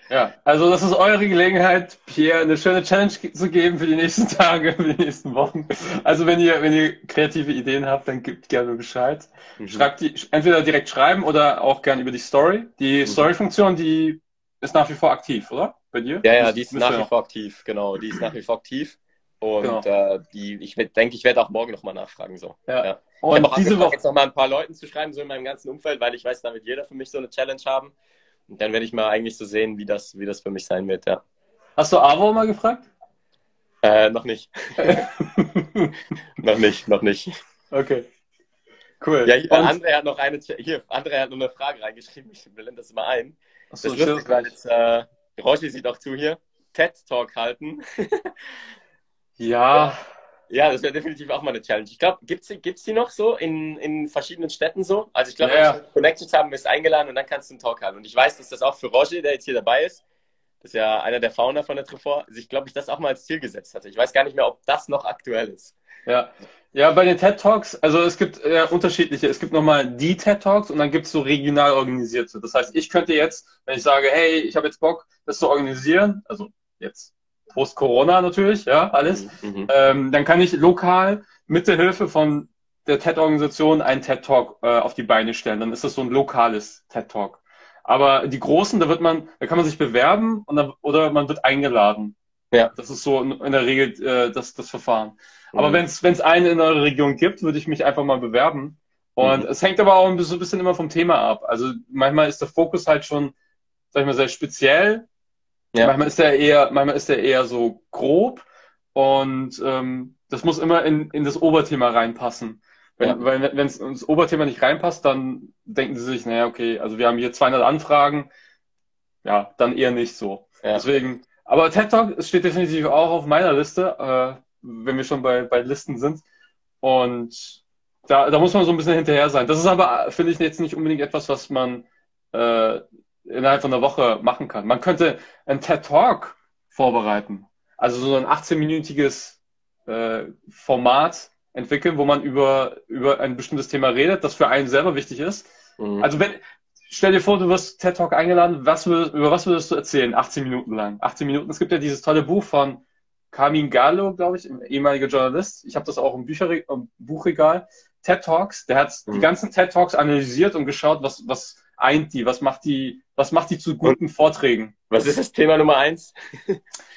Ja, also das ist eure Gelegenheit, Pierre eine schöne Challenge zu geben für die nächsten (laughs) Tage, für die nächsten Wochen. Also wenn ihr, wenn ihr kreative Ideen habt, dann gebt gerne Bescheid. Mhm. Schreibt die, entweder direkt schreiben oder auch gerne über die Story. Die mhm. Story-Funktion, die ist nach wie vor aktiv, oder? Bei dir? Ja, ja, die ist nach wie vor aktiv, genau. Die ist nach wie vor aktiv. Und genau. äh, die, ich denke, ich werde auch morgen nochmal nachfragen. So. Ja. ja. Und ich habe auch diese Woche jetzt nochmal ein paar Leuten zu schreiben, so in meinem ganzen Umfeld, weil ich weiß, da wird jeder für mich so eine Challenge haben. Und dann werde ich mal eigentlich so sehen, wie das, wie das für mich sein wird, ja. Hast du Avo mal gefragt? Äh, noch nicht. (laughs) noch nicht, noch nicht. Okay. Cool. Ja, hier, André hat noch eine, hier, André hat noch eine Frage reingeschrieben, ich blende das mal ein. Achso, das ist lustig, weil jetzt, äh, Roger sieht auch zu hier, TED-Talk halten. (laughs) ja. Ja, das wäre definitiv auch mal eine Challenge. Ich glaube, gibt's gibt's die noch so in, in verschiedenen Städten so? Also ich glaube, Ja, ja. Connections haben, bist du eingeladen und dann kannst du einen Talk haben. Und ich weiß, dass das auch für Roger, der jetzt hier dabei ist, das ist ja einer der Founder von der Trefort, sich, glaube ich, das auch mal als Ziel gesetzt hatte. Ich weiß gar nicht mehr, ob das noch aktuell ist. Ja. Ja, bei den TED Talks, also es gibt äh, unterschiedliche. Es gibt nochmal die TED Talks und dann gibt es so regional organisierte. Das heißt, ich könnte jetzt, wenn ich sage, hey, ich habe jetzt Bock, das zu organisieren, also jetzt post-Corona natürlich, ja, alles, Mhm. ähm, dann kann ich lokal mit der Hilfe von der TED-Organisation einen TED-Talk äh, auf die Beine stellen. Dann ist das so ein lokales TED-Talk. Aber die großen, da wird man, da kann man sich bewerben und dann, oder man wird eingeladen. Ja. Das ist so in, der Regel äh, das, das Verfahren. Aber Mhm. wenn es wenn es einen in eurer Region gibt, würde ich mich einfach mal bewerben. Und Mhm. es hängt aber auch ein bisschen, so ein bisschen immer vom Thema ab. Also manchmal ist der Fokus halt schon, sag ich mal, sehr speziell. Ja. Manchmal ist der eher, manchmal ist der eher so grob. Und ähm, das muss immer in, in das Oberthema reinpassen. Wenn, Ja. Weil wenn es ins Oberthema nicht reinpasst, dann denken sie sich, naja, okay, also wir haben hier 200 Anfragen. Ja, dann eher nicht so. Ja. Deswegen, aber TED Talk steht definitiv auch auf meiner Liste, äh, wenn wir schon bei, bei Listen sind. Und da, da muss man so ein bisschen hinterher sein. Das ist aber, finde ich, jetzt nicht unbedingt etwas, was man äh, innerhalb von einer Woche machen kann. Man könnte einen TED Talk vorbereiten. Also so ein 18-minütiges äh, Format entwickeln, wo man über, über ein bestimmtes Thema redet, das für einen selber wichtig ist. Mhm. Also wenn, stell dir vor, du wirst TED Talk eingeladen, was würdest, über was würdest du erzählen? 18 Minuten lang. 18 Minuten. Es gibt ja dieses tolle Buch von Carmin Gallo, glaube ich, ehemaliger Journalist. Ich habe das auch im, Bücherre im Buchregal. TED Talks. Der hat die Mhm. ganzen TED Talks analysiert und geschaut, was, was eint die, was macht die, was macht die zu guten Vorträgen. Was ist das Thema Nummer eins? (laughs)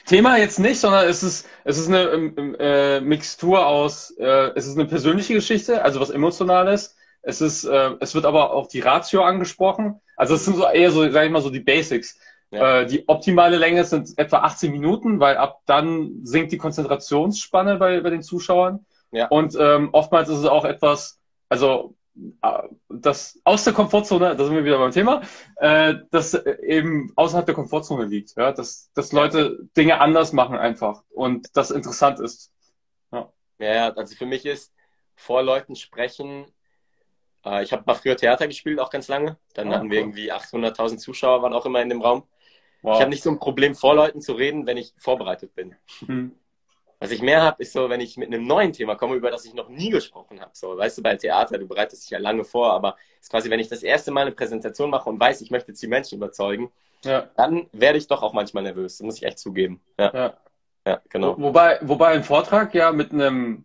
Thema jetzt nicht, sondern es ist, es ist eine ähm, ähm, äh, Mixtur aus, äh, es ist eine persönliche Geschichte, also was Emotionales. Es ist, äh, es wird aber auch die Ratio angesprochen. Also es sind so eher so, sag ich mal, so die Basics. Ja. Äh, die optimale Länge sind etwa 18 Minuten, weil ab dann sinkt die Konzentrationsspanne bei, bei den Zuschauern. Ja. Und ähm, oftmals ist es auch etwas, also das aus der Komfortzone, da sind wir wieder beim Thema, äh, das eben außerhalb der Komfortzone liegt, ja, dass, dass Leute Dinge anders machen einfach und das interessant ist. Ja, ja, also für mich ist vor Leuten sprechen. Äh, ich habe mal früher Theater gespielt, auch ganz lange. Dann Ah, hatten wir cool. irgendwie 800.000 Zuschauer, waren auch immer in dem Raum. Wow. Ich habe nicht so ein Problem, vor Leuten zu reden, wenn ich vorbereitet bin. Hm. Was ich mehr habe, ist so, wenn ich mit einem neuen Thema komme, über das ich noch nie gesprochen habe. So, weißt du, bei Theater, du bereitest dich ja lange vor, aber es ist quasi, wenn ich das erste Mal eine Präsentation mache und weiß, ich möchte jetzt die Menschen überzeugen, Ja, dann werde ich doch auch manchmal nervös. Das muss ich echt zugeben. Ja, ja. ja genau. Wo- Wobei, wobei ein Vortrag ja mit einem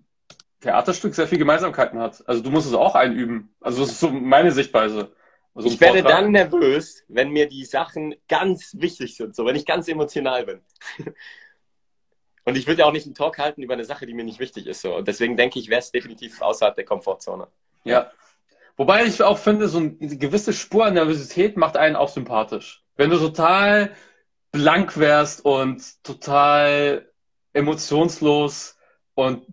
Theaterstück sehr viel Gemeinsamkeiten hat. Also du musst es auch einüben. Also das ist so meine Sichtweise. Also Ich werde dann nervös, wenn mir die Sachen ganz wichtig sind, so wenn ich ganz emotional bin. (laughs) Und ich würde ja auch nicht einen Talk halten über eine Sache, die mir nicht wichtig ist. So. Und deswegen denke ich, wäre es definitiv außerhalb der Komfortzone. Ja. Wobei ich auch finde, so eine gewisse Spur an Nervosität macht einen auch sympathisch. Wenn du total blank wärst und total emotionslos und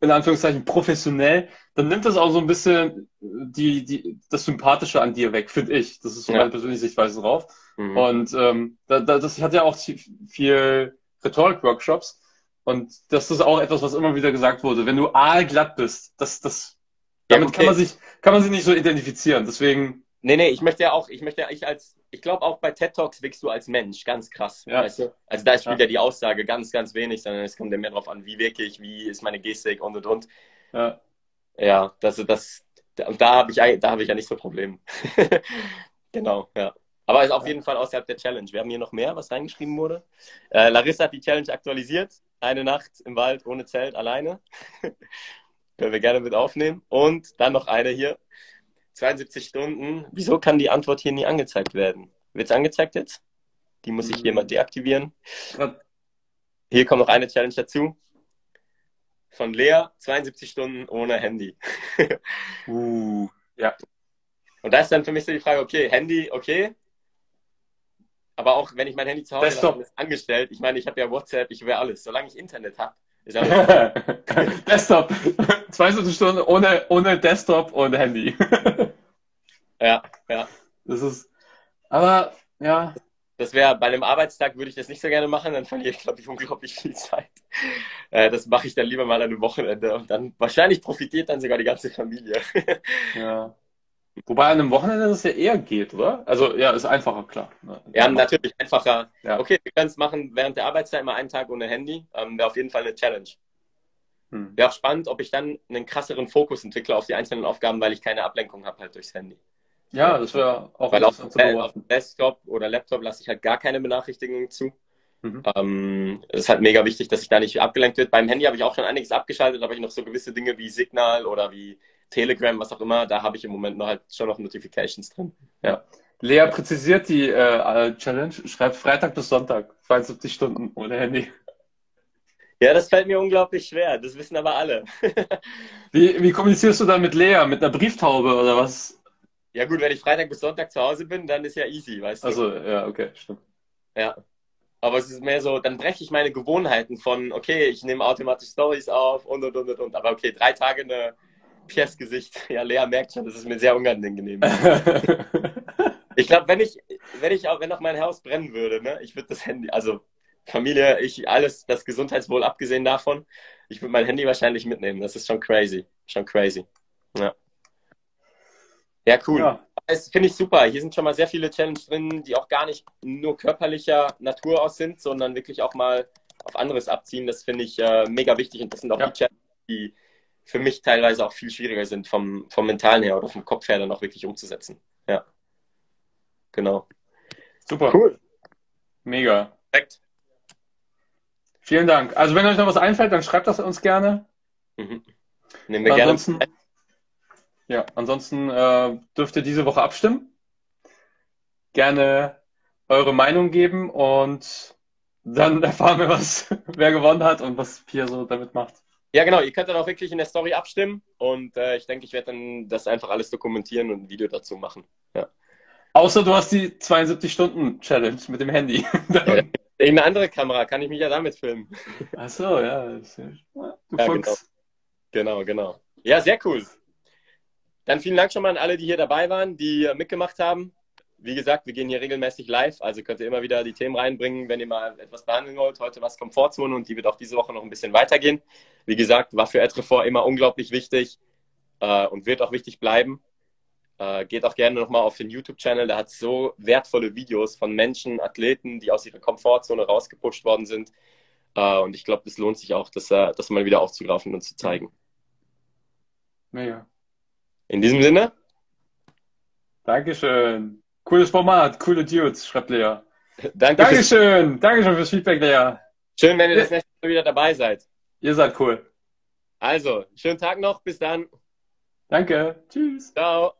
in Anführungszeichen professionell, dann nimmt das auch so ein bisschen die, die, das Sympathische an dir weg, finde ich. Das ist so Ja. meine persönliche Sichtweise drauf. Mhm. Und ähm, da, da, das ich hatte ja auch viel Rhetorik-Workshops und das ist auch etwas, was immer wieder gesagt wurde. Wenn du aalglatt bist, das, das, Ja, damit okay. kann man sich, kann man sich nicht so identifizieren. Deswegen, Nee, nee, ich möchte ja auch, ich möchte ja, ich als, ich glaube auch bei TED Talks wirkst du als Mensch ganz krass. Ja. Weißt du? Also da spielt Ja. ja. die Aussage ganz, ganz wenig, sondern es kommt ja mehr drauf an, wie wirke ich, wie ist meine Gestik und und und. ja, Ja, das, das, und da habe ich, da habe ich ja nicht so Probleme. (laughs) genau, ja. Aber ist auf jeden Fall außerhalb der Challenge. Wir haben hier noch mehr, was reingeschrieben wurde. Äh, Larissa hat die Challenge aktualisiert. Eine Nacht im Wald ohne Zelt alleine. (laughs) Können wir gerne mit aufnehmen. Und dann noch eine hier. 72 Stunden. Wieso kann die Antwort hier nie angezeigt werden? Wird es angezeigt jetzt? Die muss ich hier mal deaktivieren. Hier kommt noch eine Challenge dazu. Von Lea, 72 Stunden ohne Handy. (laughs) uh, Und da ist dann für mich so die Frage, okay, Handy, okay. Aber auch wenn ich mein Handy zu Hause lasse, ist angestellt. Ich meine, ich habe ja WhatsApp, ich habe alles. Solange ich Internet habe, ist (laughs) alles. Desktop. 72 Stunden ohne, ohne Desktop und Handy. ja, ja. Das ist, aber, ja, Das wäre bei einem Arbeitstag würde ich das nicht so gerne machen, dann verliere ich, glaube ich, unglaublich viel Zeit. Äh, das mache ich dann lieber mal an einem Wochenende und dann wahrscheinlich profitiert dann sogar die ganze Familie. Ja. Wobei an einem Wochenende das ja eher geht, oder? Also ja, ist einfacher, klar. Ja, natürlich einfacher. Ja. Okay, wir können es machen während der Arbeitszeit mal einen Tag ohne Handy. Ähm, Wäre auf jeden Fall eine Challenge. Hm. Wäre auch spannend, ob ich dann einen krasseren Fokus entwickle auf die einzelnen Aufgaben, weil ich keine Ablenkung habe halt durchs Handy. Ja, das wäre auch Weil auf, auf dem Desktop oder Laptop lasse ich halt gar keine Benachrichtigungen zu. Mhm. Ähm, es ist halt mega wichtig, dass ich da nicht abgelenkt wird. Beim Handy habe ich auch schon einiges abgeschaltet, aber ich noch so gewisse Dinge wie Signal oder wie Telegram, was auch immer, da habe ich im Moment noch halt schon noch Notifications drin. Ja. Lea präzisiert die äh, Challenge, schreibt Freitag bis Sonntag, 72 Stunden ohne Handy. Ja, das fällt mir unglaublich schwer. Das wissen aber alle. (laughs) Wie, wie kommunizierst du dann mit Lea? Mit einer Brieftaube oder was? Ja gut, wenn ich Freitag bis Sonntag zu Hause bin, dann ist ja easy, weißt du. Also, ja, okay, stimmt. Ja. Aber es ist mehr so, dann breche ich meine Gewohnheiten von, okay, ich nehme automatisch Stories auf und und und und und. Aber okay, drei Tage eine Piers-Gesicht. (laughs) Ja, Lea merkt schon, das ist mir sehr unangenehm. (laughs) Ich glaube, wenn ich, wenn ich auch, wenn auch mein Haus brennen würde, ne, ich würde das Handy, also Familie, ich, alles, das Gesundheitswohl abgesehen davon, ich würde mein Handy wahrscheinlich mitnehmen. Das ist schon crazy. Schon crazy. Ja. Ja, cool. Ja. Das finde ich super. Hier sind schon mal sehr viele Challenges drin, die auch gar nicht nur körperlicher Natur aus sind, sondern wirklich auch mal auf anderes abziehen. Das finde ich äh, mega wichtig und das sind auch Ja. die Challenges, die für mich teilweise auch viel schwieriger sind, vom, vom Mentalen her oder vom Kopf her dann auch wirklich umzusetzen. Ja. Genau. Super, Cool. mega. Perfekt. Vielen Dank. Also, wenn euch noch was einfällt, dann schreibt das uns gerne. Mhm. Nehmen wir gerne. Ansonsten, ja, ansonsten äh, dürft ihr diese Woche abstimmen. Gerne eure Meinung geben und dann (laughs) erfahren wir, was, wer gewonnen hat und was Pia so damit macht. Ja, genau. Ihr könnt dann auch wirklich in der Story abstimmen und äh, ich denke, ich werde dann das einfach alles dokumentieren und ein Video dazu machen. Ja. Außer du hast die 72-Stunden-Challenge mit dem Handy. (laughs) Irgendeine andere Kamera kann ich mich ja damit filmen. Ach so, ja. Du Ja, Fuchs. Genau, genau. Ja, sehr cool. Dann vielen Dank schon mal an alle, die hier dabei waren, die äh, mitgemacht haben. Wie gesagt, wir gehen hier regelmäßig live, also könnt ihr immer wieder die Themen reinbringen, wenn ihr mal etwas behandeln wollt. Heute was Komfortzone und die wird auch diese Woche noch ein bisschen weitergehen. Wie gesagt, war für Etrefort immer unglaublich wichtig äh, und wird auch wichtig bleiben. Äh, geht auch gerne nochmal auf den YouTube-Channel, da hat es so wertvolle Videos von Menschen, Athleten, die aus ihrer Komfortzone rausgepusht worden sind. Äh, und ich glaube, das lohnt sich auch, das, äh, das mal wieder aufzugreifen und zu zeigen. Mega. In diesem Sinne, Dankeschön. Cooles Format, coole Dudes, schreibt Lea. danke. Fürs, Dankeschön. Dankeschön fürs Feedback, Lea. schön, wenn ihr das nächste Mal wieder dabei seid. Ihr seid cool. Also, schönen Tag noch. Bis dann. Danke. Tschüss. Ciao.